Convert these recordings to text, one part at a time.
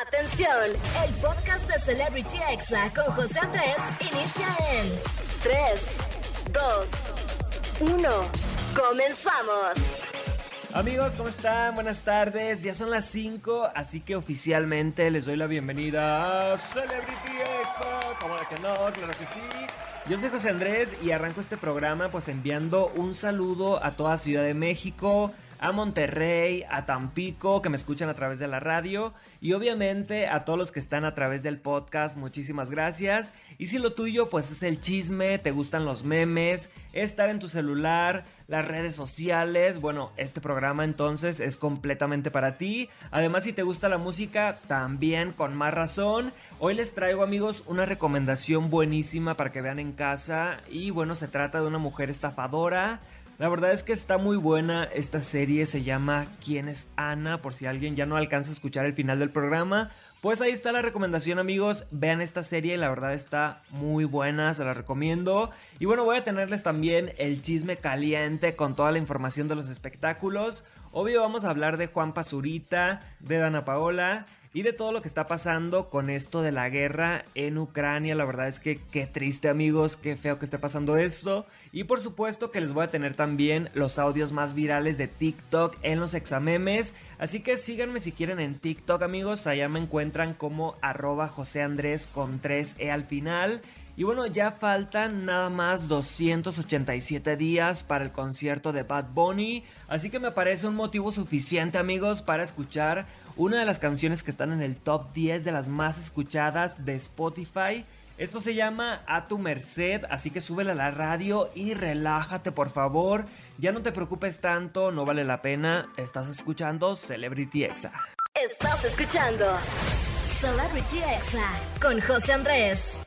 Atención, el podcast de Celebrity Exa con José Andrés inicia en 3, 2, 1. Comenzamos. Amigos, ¿cómo están? Buenas tardes. Ya son las 5, así que oficialmente les doy la bienvenida a Celebrity Exa. ¿Cómo que no? Claro que sí. Yo soy José Andrés y arranco este programa pues enviando un saludo a toda Ciudad de México, a Monterrey, a Tampico, que me escuchan a través de la radio y obviamente a todos los que están a través del podcast, muchísimas gracias. Y si lo tuyo pues es el chisme, te gustan los memes, estar en tu celular, las redes sociales, bueno, este programa entonces es completamente para ti. Además si te gusta la música, también con más razón. Hoy les traigo amigos una recomendación buenísima para que vean en casa y bueno, se trata de una mujer estafadora la verdad es que está muy buena esta serie, se llama ¿Quién es Ana? Por si alguien ya no alcanza a escuchar el final del programa. Pues ahí está la recomendación amigos, vean esta serie, la verdad está muy buena, se la recomiendo. Y bueno, voy a tenerles también el chisme caliente con toda la información de los espectáculos. Obvio vamos a hablar de Juan Pazurita, de Dana Paola y de todo lo que está pasando con esto de la guerra en Ucrania. La verdad es que qué triste amigos, qué feo que esté pasando esto. Y por supuesto que les voy a tener también los audios más virales de TikTok en los examemes. Así que síganme si quieren en TikTok amigos, allá me encuentran como arroba José Andrés con 3E al final. Y bueno, ya faltan nada más 287 días para el concierto de Bad Bunny, así que me parece un motivo suficiente amigos para escuchar una de las canciones que están en el top 10 de las más escuchadas de Spotify. Esto se llama A tu merced, así que súbela a la radio y relájate por favor. Ya no te preocupes tanto, no vale la pena. Estás escuchando Celebrity Exa. Estás escuchando Celebrity Exa con José Andrés.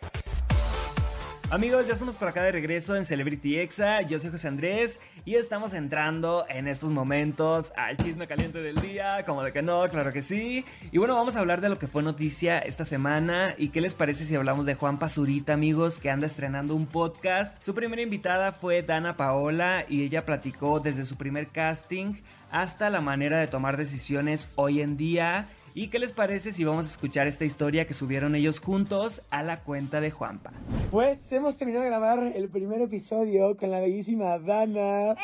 Amigos, ya estamos por acá de regreso en Celebrity Exa. Yo soy José Andrés y estamos entrando en estos momentos al chisme caliente del día. Como de que no, claro que sí. Y bueno, vamos a hablar de lo que fue noticia esta semana. ¿Y qué les parece si hablamos de Juan Pazurita, amigos, que anda estrenando un podcast? Su primera invitada fue Dana Paola y ella platicó desde su primer casting hasta la manera de tomar decisiones hoy en día ¿Y qué les parece si vamos a escuchar esta historia que subieron ellos juntos a la cuenta de Juanpa? Pues hemos terminado de grabar el primer episodio con la bellísima Dana.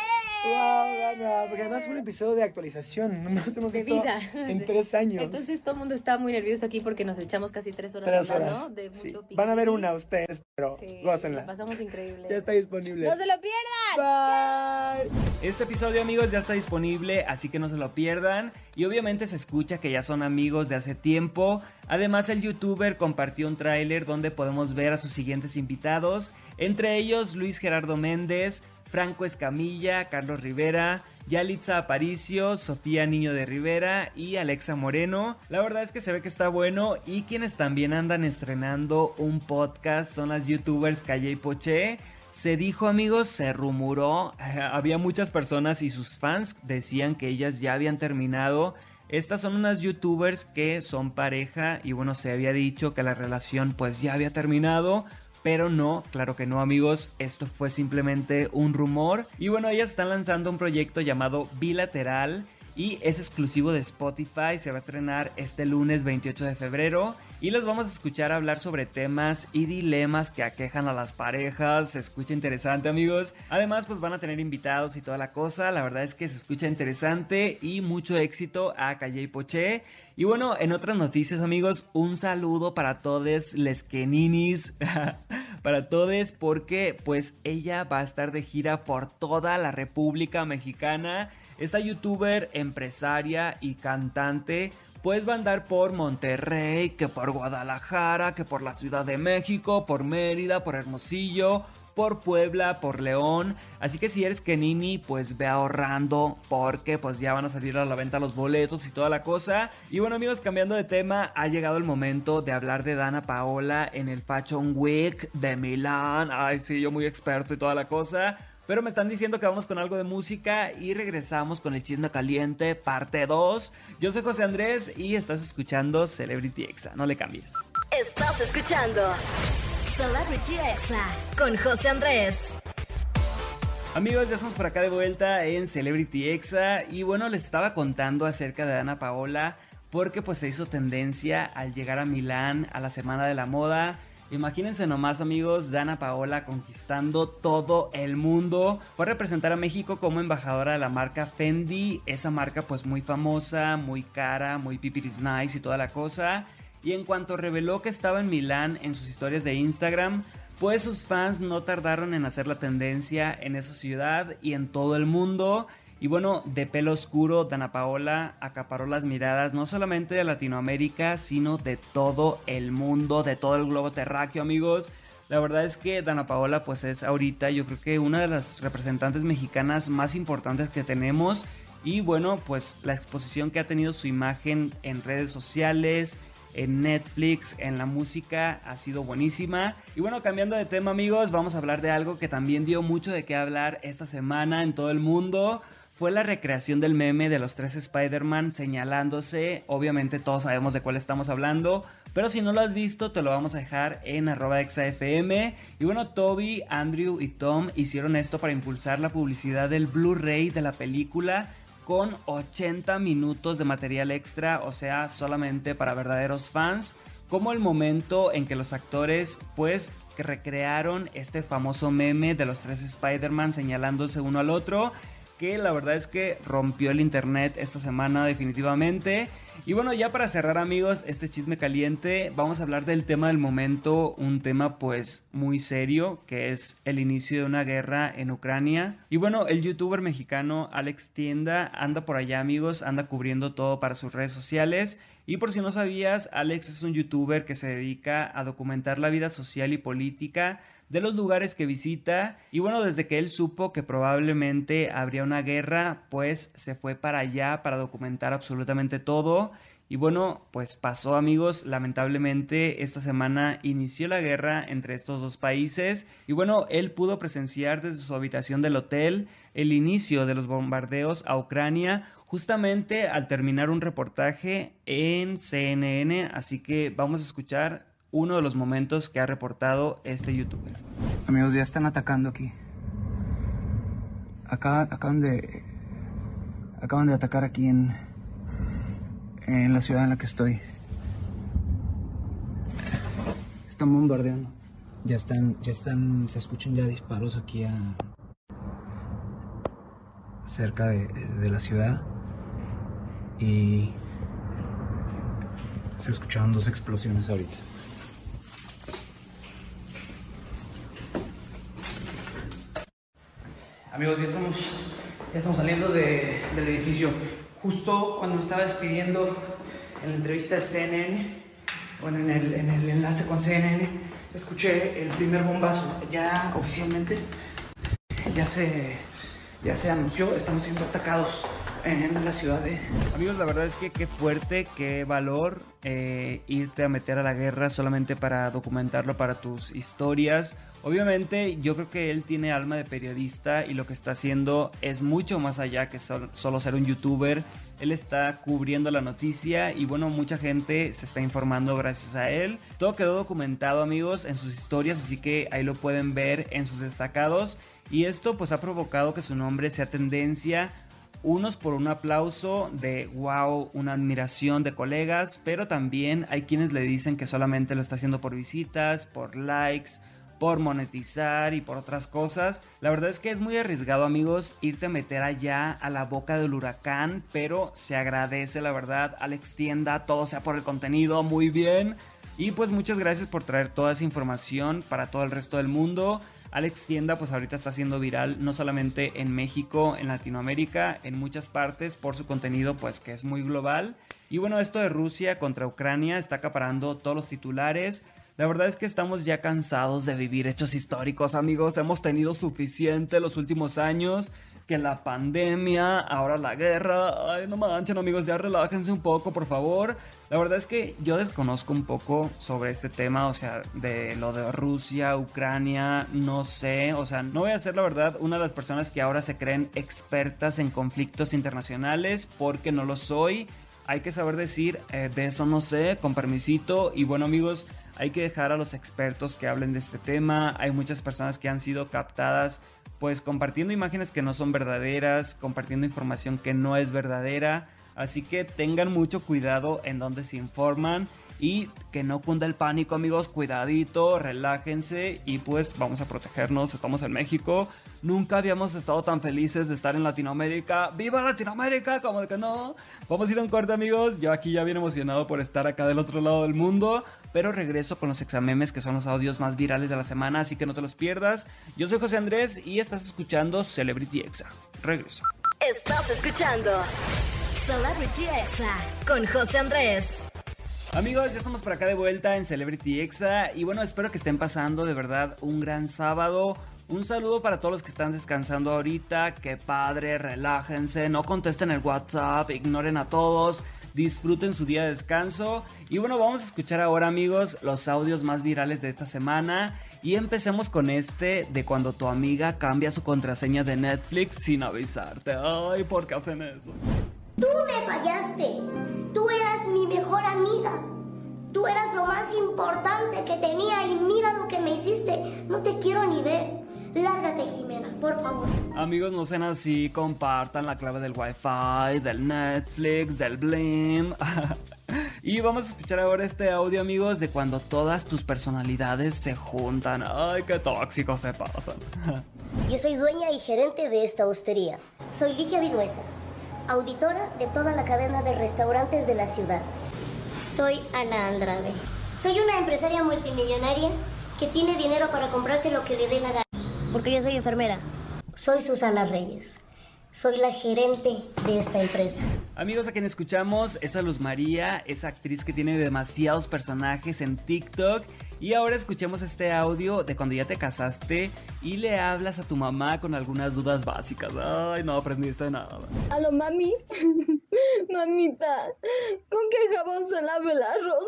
¡Wow, Dana! Porque además fue un episodio de actualización. No hemos de visto vida. en tres años. Entonces todo el mundo está muy nervioso aquí porque nos echamos casi tres horas Tres hablando de Sí. mucho Van a ver una ustedes, pero Sí, gócenla. pasamos increíble. Ya está disponible. ¡No se lo pierdan! Bye. Este episodio amigos ya está disponible, así que no se lo pierdan. Y obviamente se escucha que ya son amigos de hace tiempo. Además el youtuber compartió un tráiler donde podemos ver a sus siguientes invitados. Entre ellos Luis Gerardo Méndez, Franco Escamilla, Carlos Rivera, Yalitza Aparicio, Sofía Niño de Rivera y Alexa Moreno. La verdad es que se ve que está bueno y quienes también andan estrenando un podcast son las youtubers Calle y Poché. Se dijo amigos, se rumoró, había muchas personas y sus fans decían que ellas ya habían terminado. Estas son unas youtubers que son pareja y bueno, se había dicho que la relación pues ya había terminado. Pero no, claro que no amigos, esto fue simplemente un rumor. Y bueno, ellas están lanzando un proyecto llamado Bilateral y es exclusivo de Spotify, se va a estrenar este lunes 28 de febrero y les vamos a escuchar hablar sobre temas y dilemas que aquejan a las parejas, se escucha interesante amigos, además pues van a tener invitados y toda la cosa, la verdad es que se escucha interesante y mucho éxito a Calle y Poché y bueno, en otras noticias amigos, un saludo para todos les queninis, para todos porque pues ella va a estar de gira por toda la República Mexicana. Esta youtuber, empresaria y cantante pues va a andar por Monterrey, que por Guadalajara, que por la Ciudad de México, por Mérida, por Hermosillo, por Puebla, por León. Así que si eres Kenini, pues ve ahorrando porque pues ya van a salir a la venta los boletos y toda la cosa. Y bueno amigos, cambiando de tema, ha llegado el momento de hablar de Dana Paola en el Fashion Week de Milán. Ay, sí, yo muy experto y toda la cosa. Pero me están diciendo que vamos con algo de música y regresamos con el chisme caliente, parte 2. Yo soy José Andrés y estás escuchando Celebrity Exa. No le cambies. Estás escuchando Celebrity Exa con José Andrés. Amigos, ya estamos por acá de vuelta en Celebrity Exa y bueno, les estaba contando acerca de Ana Paola porque pues se hizo tendencia al llegar a Milán a la Semana de la Moda. Imagínense nomás amigos, Dana Paola conquistando todo el mundo. Fue a representar a México como embajadora de la marca Fendi, esa marca pues muy famosa, muy cara, muy pipiris nice y toda la cosa. Y en cuanto reveló que estaba en Milán en sus historias de Instagram, pues sus fans no tardaron en hacer la tendencia en esa ciudad y en todo el mundo. Y bueno, de pelo oscuro, Dana Paola acaparó las miradas no solamente de Latinoamérica, sino de todo el mundo, de todo el globo terráqueo, amigos. La verdad es que Dana Paola pues es ahorita yo creo que una de las representantes mexicanas más importantes que tenemos. Y bueno, pues la exposición que ha tenido su imagen en redes sociales, en Netflix, en la música, ha sido buenísima. Y bueno, cambiando de tema amigos, vamos a hablar de algo que también dio mucho de qué hablar esta semana en todo el mundo fue la recreación del meme de los tres Spider-Man señalándose. Obviamente todos sabemos de cuál estamos hablando. Pero si no lo has visto, te lo vamos a dejar en arroba exafm. Y bueno, Toby, Andrew y Tom hicieron esto para impulsar la publicidad del Blu-ray de la película con 80 minutos de material extra, o sea, solamente para verdaderos fans, como el momento en que los actores pues que recrearon este famoso meme de los tres Spider-Man señalándose uno al otro que la verdad es que rompió el internet esta semana definitivamente. Y bueno, ya para cerrar amigos este chisme caliente, vamos a hablar del tema del momento, un tema pues muy serio, que es el inicio de una guerra en Ucrania. Y bueno, el youtuber mexicano Alex Tienda anda por allá amigos, anda cubriendo todo para sus redes sociales. Y por si no sabías, Alex es un youtuber que se dedica a documentar la vida social y política de los lugares que visita. Y bueno, desde que él supo que probablemente habría una guerra, pues se fue para allá para documentar absolutamente todo. Y bueno, pues pasó amigos, lamentablemente esta semana inició la guerra entre estos dos países y bueno, él pudo presenciar desde su habitación del hotel el inicio de los bombardeos a Ucrania justamente al terminar un reportaje en CNN, así que vamos a escuchar uno de los momentos que ha reportado este youtuber. Amigos, ya están atacando aquí. Acá, acaban de. Acaban de atacar aquí en. En la ciudad en la que estoy. Están bombardeando. Ya están. Ya están. Se escuchan ya disparos aquí a. cerca de, de la ciudad. Y. Se escucharon dos explosiones ahorita. Amigos, ya estamos, ya estamos saliendo de, del edificio. Justo cuando me estaba despidiendo en la entrevista de CNN, bueno, en el, en el enlace con CNN, escuché el primer bombazo. Ya oficialmente, ya se, ya se anunció, estamos siendo atacados en la ciudad de... Amigos, la verdad es que qué fuerte, qué valor eh, irte a meter a la guerra solamente para documentarlo para tus historias. Obviamente yo creo que él tiene alma de periodista y lo que está haciendo es mucho más allá que solo ser un youtuber. Él está cubriendo la noticia y bueno, mucha gente se está informando gracias a él. Todo quedó documentado amigos en sus historias, así que ahí lo pueden ver en sus destacados. Y esto pues ha provocado que su nombre sea tendencia unos por un aplauso de wow, una admiración de colegas, pero también hay quienes le dicen que solamente lo está haciendo por visitas, por likes, por monetizar y por otras cosas. La verdad es que es muy arriesgado amigos irte a meter allá a la boca del huracán, pero se agradece la verdad, Alex Tienda, todo sea por el contenido, muy bien. Y pues muchas gracias por traer toda esa información para todo el resto del mundo. Alex Tienda pues ahorita está siendo viral no solamente en México, en Latinoamérica, en muchas partes por su contenido pues que es muy global. Y bueno, esto de Rusia contra Ucrania está acaparando todos los titulares. La verdad es que estamos ya cansados de vivir hechos históricos, amigos. Hemos tenido suficiente los últimos años que la pandemia, ahora la guerra. Ay, no manchen, amigos, ya relájense un poco, por favor. La verdad es que yo desconozco un poco sobre este tema, o sea, de lo de Rusia, Ucrania, no sé, o sea, no voy a ser la verdad una de las personas que ahora se creen expertas en conflictos internacionales porque no lo soy. Hay que saber decir, eh, de eso no sé, con permisito. Y bueno, amigos, hay que dejar a los expertos que hablen de este tema. Hay muchas personas que han sido captadas pues compartiendo imágenes que no son verdaderas, compartiendo información que no es verdadera. Así que tengan mucho cuidado en donde se informan y que no cunda el pánico amigos, cuidadito, relájense y pues vamos a protegernos, estamos en México, nunca habíamos estado tan felices de estar en Latinoamérica, viva Latinoamérica, como que no, vamos a ir a un corte amigos, yo aquí ya bien emocionado por estar acá del otro lado del mundo, pero regreso con los examemes que son los audios más virales de la semana, así que no te los pierdas, yo soy José Andrés y estás escuchando Celebrity Exa, regreso. Estás escuchando Celebrity Exa con José Andrés. Amigos, ya estamos por acá de vuelta en Celebrity Exa y bueno, espero que estén pasando de verdad un gran sábado. Un saludo para todos los que están descansando ahorita, que padre, relájense, no contesten el WhatsApp, ignoren a todos, disfruten su día de descanso. Y bueno, vamos a escuchar ahora amigos los audios más virales de esta semana. Y empecemos con este de cuando tu amiga cambia su contraseña de Netflix sin avisarte. Ay, ¿por qué hacen eso? Tú me fallaste. Tú eras mi mejor amiga. Tú eras lo más importante que tenía y mira lo que me hiciste. No te quiero ni ver. Lárgate, Jimena, por favor. Amigos, no sean así, compartan la clave del Wi-Fi, del Netflix, del Blim. y vamos a escuchar ahora este audio, amigos, de cuando todas tus personalidades se juntan. Ay, qué tóxicos se pasan. Yo soy dueña y gerente de esta hostería. Soy Ligia Vinuesa, auditora de toda la cadena de restaurantes de la ciudad. Soy Ana Andrade. Soy una empresaria multimillonaria que tiene dinero para comprarse lo que le dé la gana. Porque yo soy enfermera. Soy Susana Reyes. Soy la gerente de esta empresa. Amigos, a quien escuchamos es a Luz María, esa actriz que tiene demasiados personajes en TikTok. Y ahora escuchemos este audio de cuando ya te casaste y le hablas a tu mamá con algunas dudas básicas. Ay, no aprendiste nada. Aló, mami. Mamita, ¿con qué jabón se lava el arroz?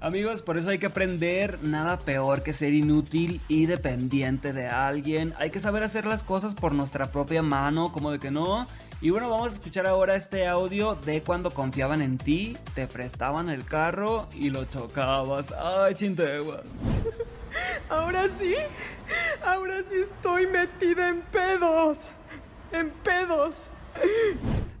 Amigos, por eso hay que aprender nada peor que ser inútil y dependiente de alguien. Hay que saber hacer las cosas por nuestra propia mano, como de que no. Y bueno, vamos a escuchar ahora este audio de cuando confiaban en ti, te prestaban el carro y lo chocabas. Ay, chintegua. Ahora sí, ahora sí estoy metida en pedos. En pedos.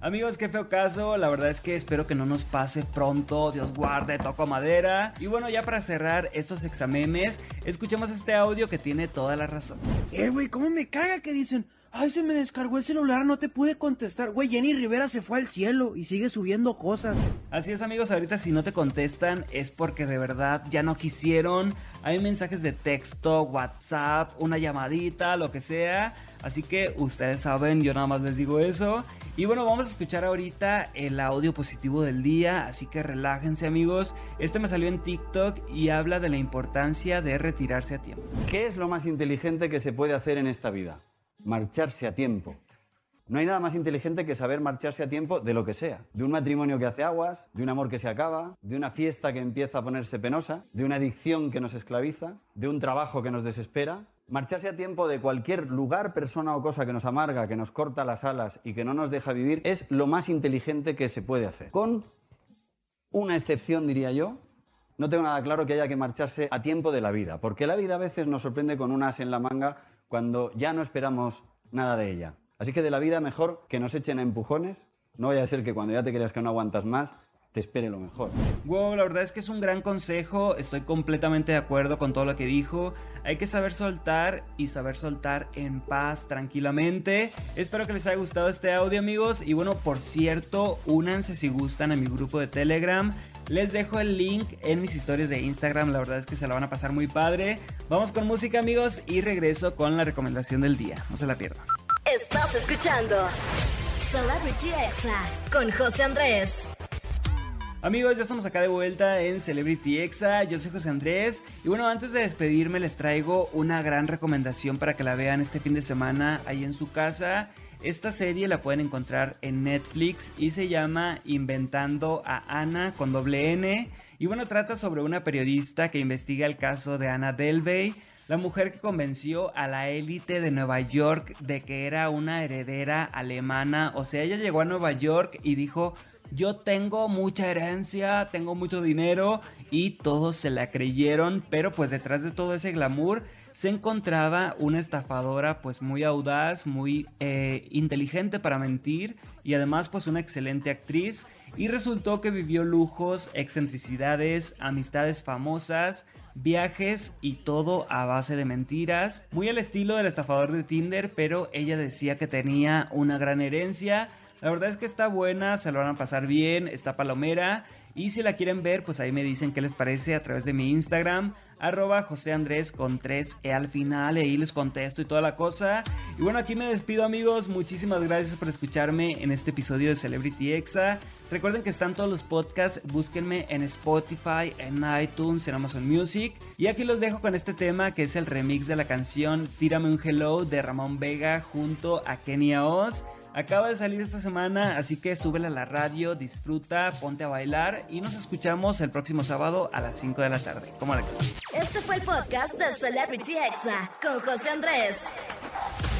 Amigos, qué feo caso. La verdad es que espero que no nos pase pronto. Dios guarde, toco madera. Y bueno, ya para cerrar estos examemes, escuchemos este audio que tiene toda la razón. Eh, güey, ¿cómo me caga que dicen? Ay, se me descargó el celular, no te pude contestar. Güey, Jenny Rivera se fue al cielo y sigue subiendo cosas. Así es, amigos, ahorita si no te contestan es porque de verdad ya no quisieron. Hay mensajes de texto, WhatsApp, una llamadita, lo que sea. Así que ustedes saben, yo nada más les digo eso. Y bueno, vamos a escuchar ahorita el audio positivo del día, así que relájense amigos. Este me salió en TikTok y habla de la importancia de retirarse a tiempo. ¿Qué es lo más inteligente que se puede hacer en esta vida? Marcharse a tiempo. No hay nada más inteligente que saber marcharse a tiempo de lo que sea. De un matrimonio que hace aguas, de un amor que se acaba, de una fiesta que empieza a ponerse penosa, de una adicción que nos esclaviza, de un trabajo que nos desespera. Marcharse a tiempo de cualquier lugar, persona o cosa que nos amarga, que nos corta las alas y que no nos deja vivir es lo más inteligente que se puede hacer. Con una excepción, diría yo, no tengo nada claro que haya que marcharse a tiempo de la vida, porque la vida a veces nos sorprende con un as en la manga cuando ya no esperamos nada de ella. Así que de la vida mejor que nos echen a empujones, no vaya a ser que cuando ya te creas que no aguantas más, te espere lo mejor. Wow, la verdad es que es un gran consejo, estoy completamente de acuerdo con todo lo que dijo. Hay que saber soltar y saber soltar en paz, tranquilamente. Espero que les haya gustado este audio amigos y bueno, por cierto, únanse si gustan a mi grupo de Telegram. Les dejo el link en mis historias de Instagram, la verdad es que se la van a pasar muy padre. Vamos con música amigos y regreso con la recomendación del día, no se la pierdan. Estás escuchando Celebrity Exa con José Andrés. Amigos, ya estamos acá de vuelta en Celebrity Exa. Yo soy José Andrés. Y bueno, antes de despedirme, les traigo una gran recomendación para que la vean este fin de semana ahí en su casa. Esta serie la pueden encontrar en Netflix y se llama Inventando a Ana con doble N. Y bueno, trata sobre una periodista que investiga el caso de Ana Delvey, la mujer que convenció a la élite de Nueva York de que era una heredera alemana. O sea, ella llegó a Nueva York y dijo, yo tengo mucha herencia, tengo mucho dinero y todos se la creyeron, pero pues detrás de todo ese glamour se encontraba una estafadora pues muy audaz, muy eh, inteligente para mentir y además pues una excelente actriz y resultó que vivió lujos, excentricidades, amistades famosas, viajes y todo a base de mentiras, muy al estilo del estafador de Tinder, pero ella decía que tenía una gran herencia. La verdad es que está buena, se lo van a pasar bien, está palomera. Y si la quieren ver, pues ahí me dicen qué les parece a través de mi Instagram, arroba José Andrés con 3E al final, y ahí les contesto y toda la cosa. Y bueno, aquí me despido amigos, muchísimas gracias por escucharme en este episodio de Celebrity Exa. Recuerden que están todos los podcasts, búsquenme en Spotify, en iTunes, en Amazon Music. Y aquí los dejo con este tema que es el remix de la canción Tírame un Hello de Ramón Vega junto a Kenia Oz. Acaba de salir esta semana, así que súbela a la radio, disfruta, ponte a bailar y nos escuchamos el próximo sábado a las 5 de la tarde. ¿Cómo la Este fue el podcast de Celebrity Exa con José Andrés.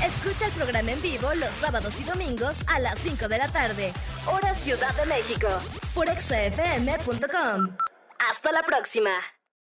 Escucha el programa en vivo los sábados y domingos a las 5 de la tarde, hora Ciudad de México, por exafm.com. Hasta la próxima.